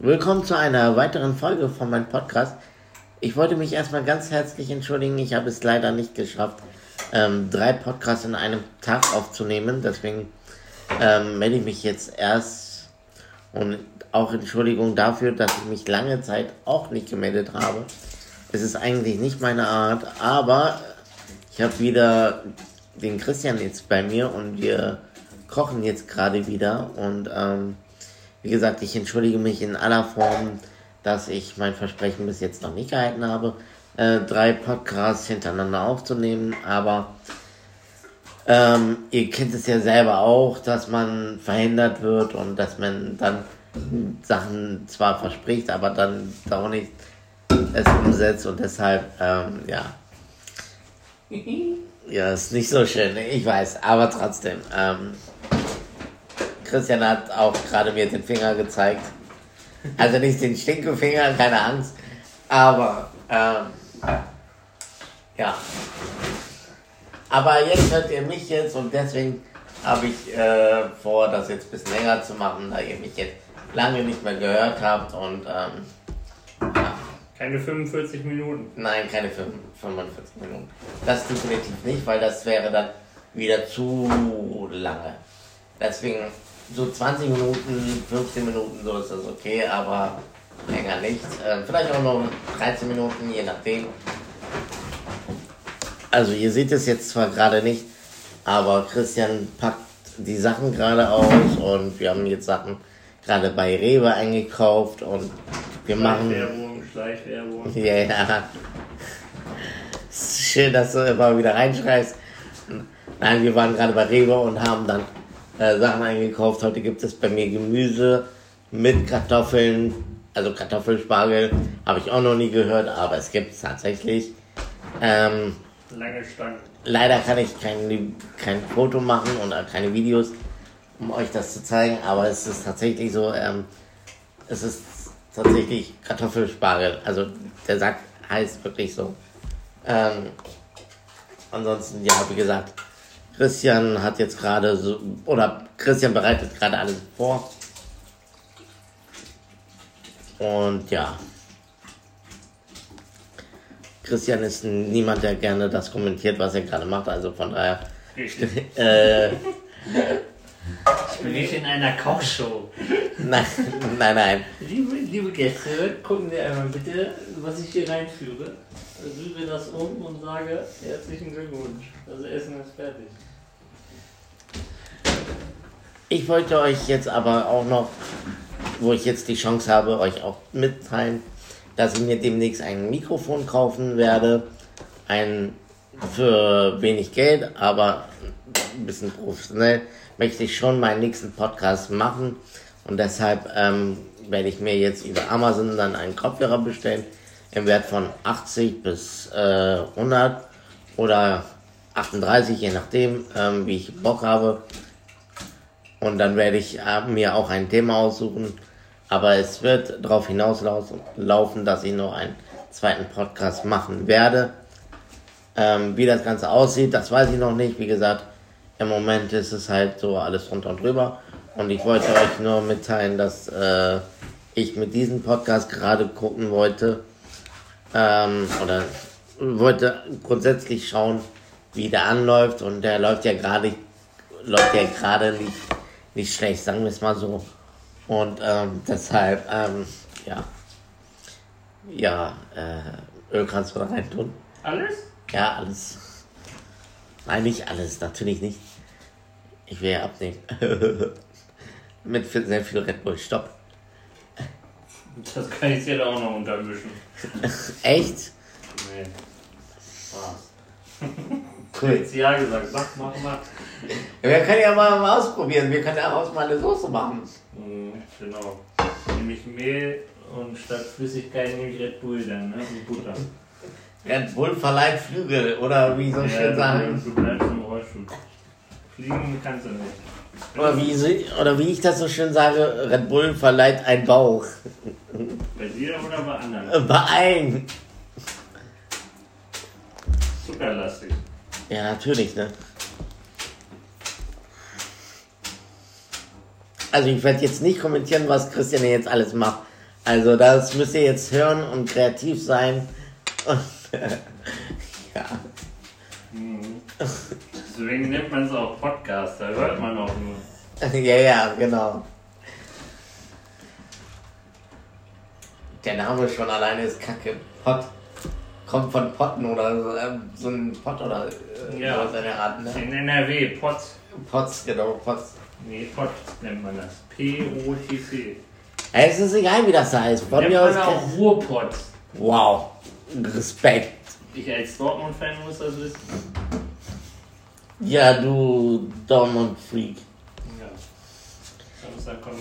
Willkommen zu einer weiteren Folge von meinem Podcast. Ich wollte mich erstmal ganz herzlich entschuldigen. Ich habe es leider nicht geschafft, ähm, drei Podcasts in einem Tag aufzunehmen. Deswegen ähm, melde ich mich jetzt erst und auch Entschuldigung dafür, dass ich mich lange Zeit auch nicht gemeldet habe. Es ist eigentlich nicht meine Art, aber ich habe wieder den Christian jetzt bei mir und wir kochen jetzt gerade wieder und ähm, wie gesagt, ich entschuldige mich in aller Form, dass ich mein Versprechen bis jetzt noch nicht gehalten habe, äh, drei Podcasts hintereinander aufzunehmen, aber ähm, ihr kennt es ja selber auch, dass man verhindert wird und dass man dann Sachen zwar verspricht, aber dann auch nicht es umsetzt und deshalb, ähm, ja. Ja, ist nicht so schön, ich weiß, aber trotzdem. Ähm, Christian hat auch gerade mir den Finger gezeigt. Also nicht den Stinkefinger, keine Angst. Aber, ähm, ja. Aber jetzt hört ihr mich jetzt und deswegen habe ich äh, vor, das jetzt ein bisschen länger zu machen, da ihr mich jetzt lange nicht mehr gehört habt und ähm, ja. Keine 45 Minuten. Nein, keine 45 Minuten. Das definitiv nicht, weil das wäre dann wieder zu lange. Deswegen so 20 Minuten, 15 Minuten, so ist das okay, aber länger nicht. Äh, vielleicht auch noch 13 Minuten, je nachdem. Also ihr seht es jetzt zwar gerade nicht, aber Christian packt die Sachen gerade aus und wir haben jetzt Sachen gerade bei Rewe eingekauft und wir machen. Schleichwerbung, Schleichwerbung. Ja, yeah. Schön, dass du immer wieder reinschreist. Nein, wir waren gerade bei Rewe und haben dann äh, Sachen eingekauft. Heute gibt es bei mir Gemüse mit Kartoffeln, also Kartoffelspargel, habe ich auch noch nie gehört, aber es gibt es tatsächlich. Ähm, Lange Stange. Leider kann ich kein, kein Foto machen und keine Videos, um euch das zu zeigen, aber es ist tatsächlich so, ähm, es ist tatsächlich Kartoffelspargel. Also der Sack heißt wirklich so. Ähm, ansonsten, ja, wie gesagt, Christian hat jetzt gerade so, oder Christian bereitet gerade alles vor. Und ja. Christian ist niemand, der gerne das kommentiert, was er gerade macht. Also von daher. äh, ich bin nicht in einer Kochshow. Nein, nein, nein. Liebe, liebe Gäste, gucken Sie einmal bitte, was ich hier reinführe. Rühre das um und sage herzlichen Glückwunsch. Das Essen ist fertig. Ich wollte euch jetzt aber auch noch, wo ich jetzt die Chance habe, euch auch mitteilen, dass ich mir demnächst ein Mikrofon kaufen werde. Ein für wenig Geld, aber ein bisschen professionell möchte ich schon meinen nächsten Podcast machen. Und deshalb ähm, werde ich mir jetzt über Amazon dann einen Kopfhörer bestellen im Wert von 80 bis äh, 100 oder 38, je nachdem, ähm, wie ich Bock habe. Und dann werde ich äh, mir auch ein Thema aussuchen. Aber es wird darauf hinauslaufen, dass ich noch einen zweiten Podcast machen werde. Ähm, wie das Ganze aussieht, das weiß ich noch nicht. Wie gesagt, im Moment ist es halt so alles runter und drüber. Und ich wollte euch nur mitteilen, dass äh, ich mit diesem Podcast gerade gucken wollte. Ähm, oder wollte grundsätzlich schauen, wie der anläuft. Und der läuft ja gerade läuft ja gerade nicht nicht schlecht, sagen wir es mal so. Und ähm, deshalb, ähm, ja, ja, äh, Öl kannst du da rein tun. Alles? Ja, alles. Nein, nicht alles, natürlich nicht. Ich will ja abnehmen. Mit sehr viel Red Bull, stopp. Das kann ich dir da auch noch untermischen. Echt? Nee. Spaß. Cool. Jetzt ja gesagt, mach, mach, mach. Ja, wir können ja mal ausprobieren. Wir können ja auch mal eine Soße machen. Mhm, genau. Nehme ich Mehl und statt Flüssigkeit nehme ich Red Bull dann, ne? Und Butter. Red Bull verleiht Flügel, oder wie so Ja, schön sagen. Du bleibst im Rollstuhl. Fliegen kannst du nicht. Oder wie, sie- oder wie ich das so schön sage, Red Bull verleiht ein Bauch. Bei dir oder bei anderen? Äh, Bei allen. Zuckerlastig. Ja, natürlich, ne? Also ich werde jetzt nicht kommentieren, was Christian jetzt alles macht, Also das müsst ihr jetzt hören und kreativ sein. Und, ja. Deswegen nennt man es auch Podcast, da hört man auch nur. ja, ja, genau. Der Name schon alleine ist kacke. Pot. Kommt von Potten oder so, ähm, so ein Pott oder äh, Ja. sowas in der Art, ne? In NRW, Pott. Pots, genau, Pots. Nee, Pott nennt man das. P-O-T-C. Ey, Es ist egal, wie das heißt. Von Nennt mir aus. auch Ruhrpott. Wow. Respekt. Ich als Dortmund-Fan muss das wissen. Ja, du Dortmund-Freak. Ja. Samstag kommen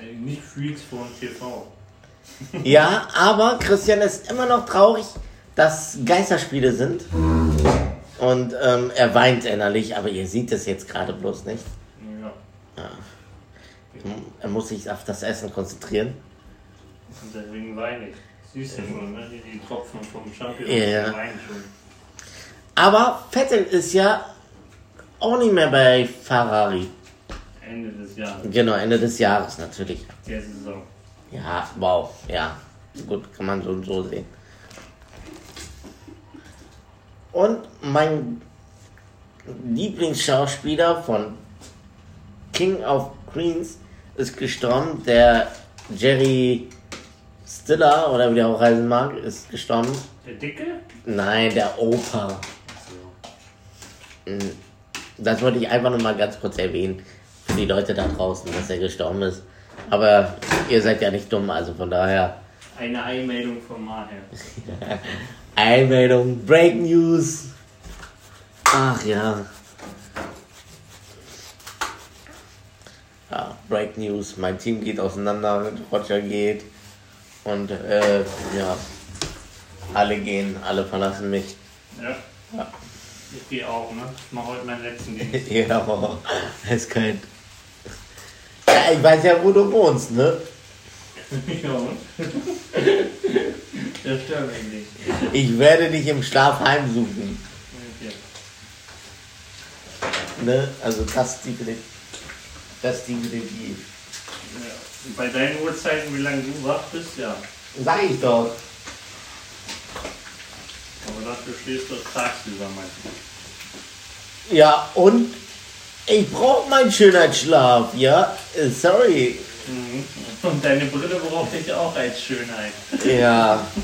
die äh, nicht Freaks von TV. Ja, aber Christian ist immer noch traurig, dass Geisterspiele sind. Und ähm, er weint innerlich, aber ihr seht es jetzt gerade bloß nicht. Ja. Er muss sich auf das Essen konzentrieren. Und deswegen weine ich. Siehst du schon, ne? Die, die Tropfen vom Champion Ja. weinen schon. Aber Vettel ist ja auch nicht mehr bei Ferrari. Ende des Jahres, Genau, Ende des Jahres natürlich. der Saison. Ja, wow, ja. Gut, kann man so und so sehen. Und mein Lieblingsschauspieler von King of Queens ist gestorben. Der Jerry Stiller, oder wie der auch heißen mag, ist gestorben. Der Dicke? Nein, der Opa. So. Das wollte ich einfach nur mal ganz kurz erwähnen. Für die Leute da draußen, dass er gestorben ist. Aber ihr seid ja nicht dumm, also von daher. Eine Einmeldung von Maher. Einmeldung, Break News. Ach ja. Ja, Break News. Mein Team geht auseinander, Roger geht. Und äh, ja, alle gehen, alle verlassen mich. Ja. Ja. Ich gehe auch, ne? Ich mache heute meinen letzten Dienst. ja, aber es könnte. Ja, ich weiß ja, wo du wohnst, ne? ja, und? Das stört mich nicht. Ich werde dich im Schlaf heimsuchen. Okay. Ne? Also das definitiv. Das definitiv. Ja. Und Bei deinen Uhrzeiten, wie lange du wach bist, ja. Sag ich doch. Dafür stehst du tagsüber meistens. Ja, und ich brauche meinen Schönheitsschlaf, ja? Äh, Sorry. Mhm. Und deine Brille brauchte ich auch als Schönheit. Ja.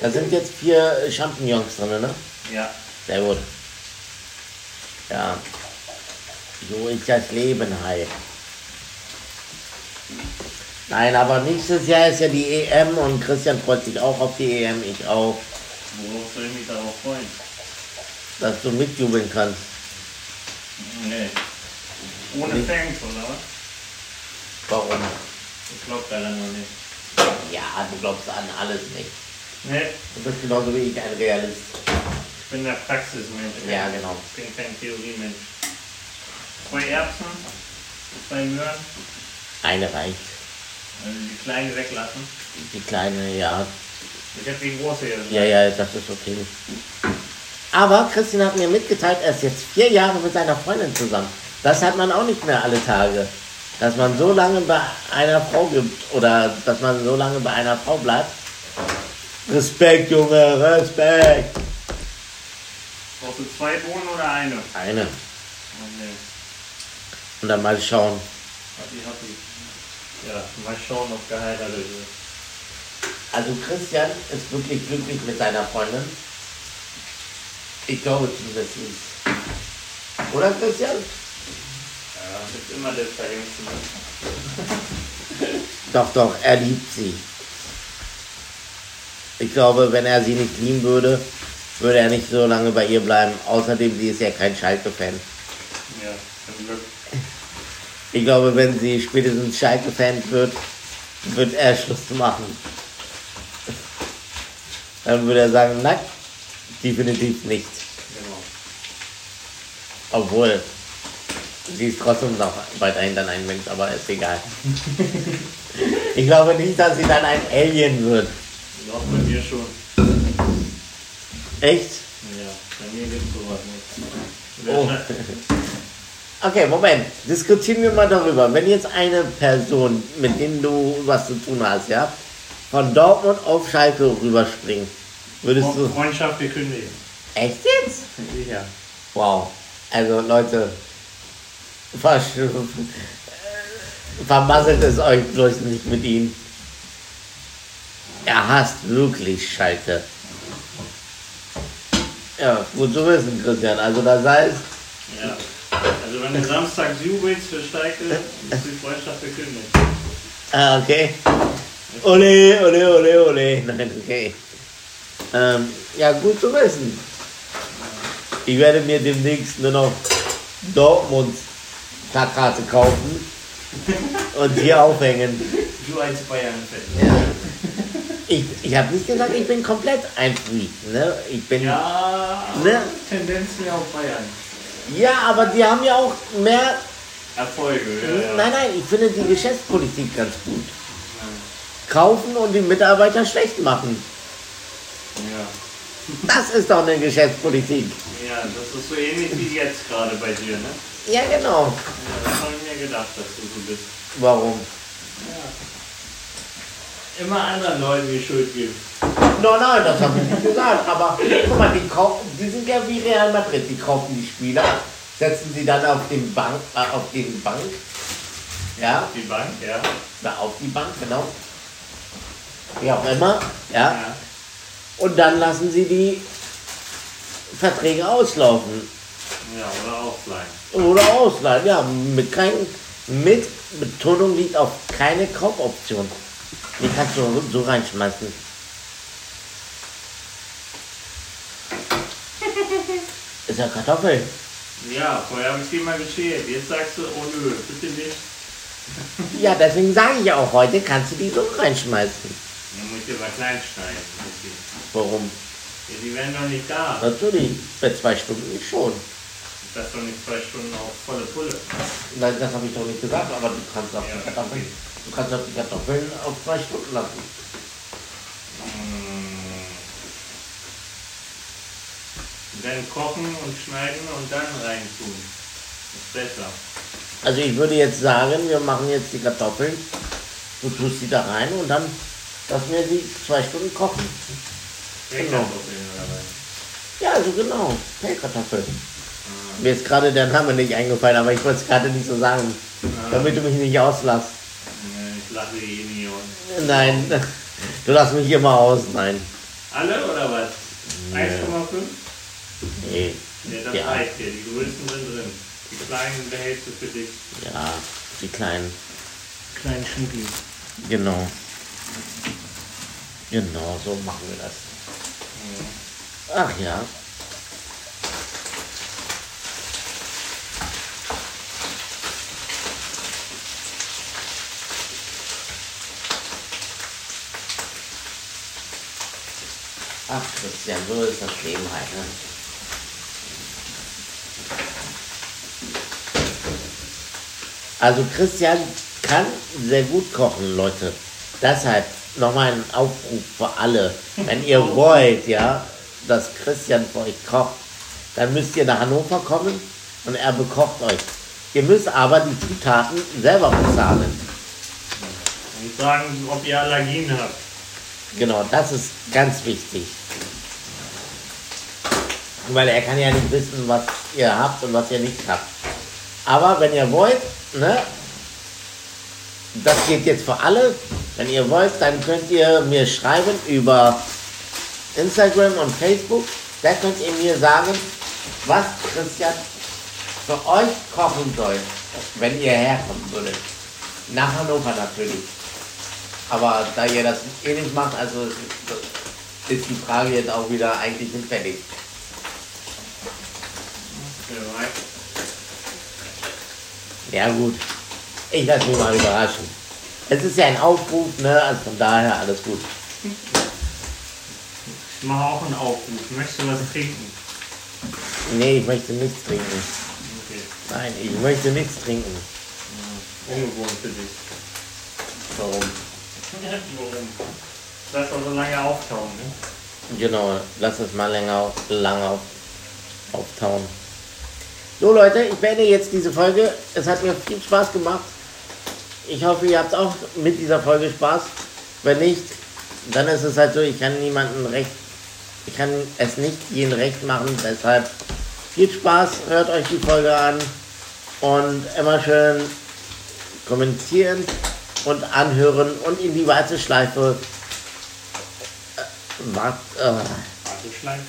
Da sind jetzt vier Champignons drin, ne? Ja. Sehr gut. Ja. So ist das Leben halt. Nein, aber nächstes Jahr ist ja die EM und Christian freut sich auch auf die EM, ich auch, Worauf soll ich mich darauf freuen? dass du mitjubeln kannst. Nee. Ohne Nicht. Fans, oder was? Warum? Ich glaub daran noch nicht. Ja, du glaubst an alles nicht. Nee, Du bist genauso wie ich ein Realist. ich bin der Praxismensch. Ja, genau. Ich bin kein Theoriemensch. Zwei Erbsen, zwei Möhren, Eine reicht. also die kleine weglassen. Die kleine, ja. Ich hab die große jetzt. Ja, ja, das ist okay. Aber Christian hat mir mitgeteilt, er ist jetzt vier Jahre mit seiner Freundin zusammen. Das hat man auch nicht mehr alle Tage. Dass man so lange bei einer Frau gibt oder dass man so lange bei einer Frau bleibt. Respekt, Junge, Respekt. Brauchst du zwei Bohnen oder eine? Eine. Oh, nee. Und dann mal schauen. Happy, happy. Ja, mal schauen, ob geheiratet wird. Also Christian ist wirklich glücklich mit seiner Freundin. Ich glaube zumindest. Oder Christian? Ja, ist immer das Verhängste. Ne? Doch, doch, er liebt sie. Ich glaube, wenn er sie nicht lieben würde, würde er nicht so lange bei ihr bleiben. Außerdem, sie ist ja kein Schalke-Fan. Ja, zum Glück. Ich glaube, wenn sie spätestens Schalke-Fan wird, wird er Schluss machen. Dann würde er sagen, nein, definitiv nicht. Genau. Obwohl, sie ist trotzdem noch weiterhin dann ein Mensch, aber ist egal. Ich glaube nicht, dass sie dann ein Alien wird. Doch, bei mir schon. Echt? Ja, bei mir gibt's sowas nicht. Oh. Okay, Moment. Diskutieren wir mal darüber. Wenn jetzt eine Person, mit denen du was zu tun hast, ja, von Dortmund auf Schalke rüberspringt, würdest du. Freundschaft gekündigt. Echt jetzt? Ja. Wow. Also Leute, vermasselt es euch bloß nicht mit ihm. Er hasst wirklich Schalke. Ja, gut zu wissen, Christian. Also das heißt, Ja. Also wenn du Samstag jubelst für Steige, ist die Freundschaft gekündigt. ah, okay. Ole, ole, ole, ole. Nein, okay. Ähm, ja, gut zu wissen. Ich werde mir demnächst nur noch Dortmund Plakate kaufen und hier aufhängen. Du als Bayern-Fan. Ja. Ich, ich habe nicht gesagt, ich bin komplett ein Freak. Ne? Ich bin, ja. Ja, Ne? Tendenz mehr auf Bayern. aber die haben ja auch mehr. Erfolge, ja. ja. Nein, nein, ich finde die Geschäftspolitik ganz gut. Kaufen und die Mitarbeiter schlecht machen. Ja. Das ist doch eine Geschäftspolitik. ja, das ist so ähnlich wie jetzt gerade bei dir, ne? Ja, genau. Ja, das habe ich mir gedacht, dass du so bist. Warum? Immer anderen Leuten die Schuld geben. No, nein, das habe ich nicht gesagt. Aber guck mal, die, kaufen, die sind ja wie Real Madrid. Die kaufen die Spieler, setzen sie dann auf den Bank, äh, auf den Bank. Ja, Die Bank, ja. na, auf die Bank, genau. Wie auch immer. Ja. ja. Und dann lassen sie die Verträge auslaufen. Ja, oder ausleihen. Oder ausleihen. Ja, mit kein, mit Betonung liegt auf keine Kaufoption. Die kannst du so reinschmeißen. Ist ja Kartoffel. Ja, vorher habe ich dir mal geschält. Jetzt sagst du, oh nö, bitte nicht. Ja, deswegen sage ich auch heute, kannst du die so reinschmeißen. Dann muss ich aber klein schneiden. Okay. Warum? Ja, die werden doch nicht da. Natürlich, bei zwei Stunden schon. Das ist doch nicht zwei Stunden auf volle Pulle. Nein, das habe ich doch nicht gesagt, aber du kannst auch Ja, die Kartoffeln, du kannst auch die Kartoffeln auf zwei Stunden lassen. Mm. Dann kochen und schneiden und dann reintun. Ist besser. Also ich würde jetzt sagen, wir machen jetzt die Kartoffeln, du tust sie da rein und dann lassen wir sie zwei Stunden kochen. Genau. Pellkartoffeln oder was? Ja, also genau, Pellkartoffeln. Mir ist gerade der Name nicht eingefallen, aber ich wollte es gerade nicht so sagen, damit du mich nicht auslässt. Nee, Ich lache eh nie. Und Nein, du lässt mich immer aus, nein. Alle oder was? 1,5? Nee, Ja, das Ja. reicht dir. Die größten sind drin. Die kleinen behältst du für dich. ja, die kleinen, Kleinen Schnucki. genau. Genau, so machen wir das. Ach ja. Ach Christian, so ist das Leben halt. Ne? Also Christian kann sehr gut kochen, Leute. Deshalb nochmal ein Aufruf für alle. Wenn ihr wollt, ja, dass Christian für euch kocht, dann müsst ihr nach Hannover kommen und er bekocht euch. Ihr müsst aber die Zutaten selber bezahlen. Und sagen, ob ihr Allergien habt. Genau, das ist ganz wichtig. Weil er kann ja nicht wissen, was ihr habt und was ihr nicht habt. Aber wenn ihr wollt, ne, das geht jetzt für alle. Wenn ihr wollt, dann könnt ihr mir schreiben über Instagram und Facebook. Da könnt ihr mir sagen, was Christian für euch kochen soll, wenn ihr herkommen würdet. Nach Hannover natürlich. Aber da ihr das eh nicht macht, also ist die Frage jetzt auch wieder eigentlich hinfällig. Ja gut, ich lasse mich mal überraschen. Es ist ja ein Aufruf, ne? Also von daher alles gut. Ich mache auch einen Aufruf. Möchtest du was trinken? Nee, ich möchte nichts trinken. Okay. Nein, ich möchte nichts trinken. Ungewohnt für dich. Warum? Warum? Lass doch so lange auftauen, ne? Genau, lass es mal länger, lange auf, auftauen. So Leute, ich beende jetzt diese Folge. Es hat mir viel Spaß gemacht. Ich hoffe, ihr habt auch mit dieser Folge Spaß. Wenn nicht, dann ist es halt so, ich kann niemandem recht, ich kann es nicht jedem recht machen. Deshalb viel Spaß, hört euch die Folge an und immer schön kommentieren und anhören und in die Warteschleife. Äh, wart, äh, Warteschleife.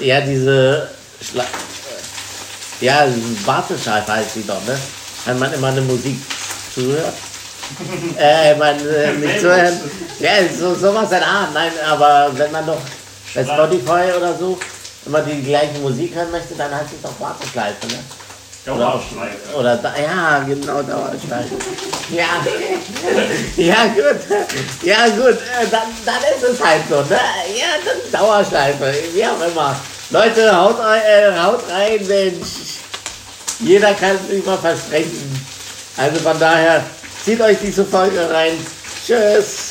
ja, diese Schla äh, ja, Warteschleife heißt sie doch, ne? Wenn man immer eine Musik zuhört. äh, man äh, nicht zuhören. Ja, so, sowas in Art, nein, aber wenn man doch bei Spotify oder so immer die gleiche Musik hören möchte, dann heißt es doch Warteschleife, ne? Dauerschleife. Oder da, ja, genau, Dauerschleife. Ja, ja gut, ja gut, äh, dann, dann ist es halt so, ne? Ja, dann Dauerschleife, wie auch immer. Leute, haut, äh, haut rein, Mensch. Jeder kann es nicht mal versprechen. Also von daher, zieht euch diese Folge rein. Tschüss.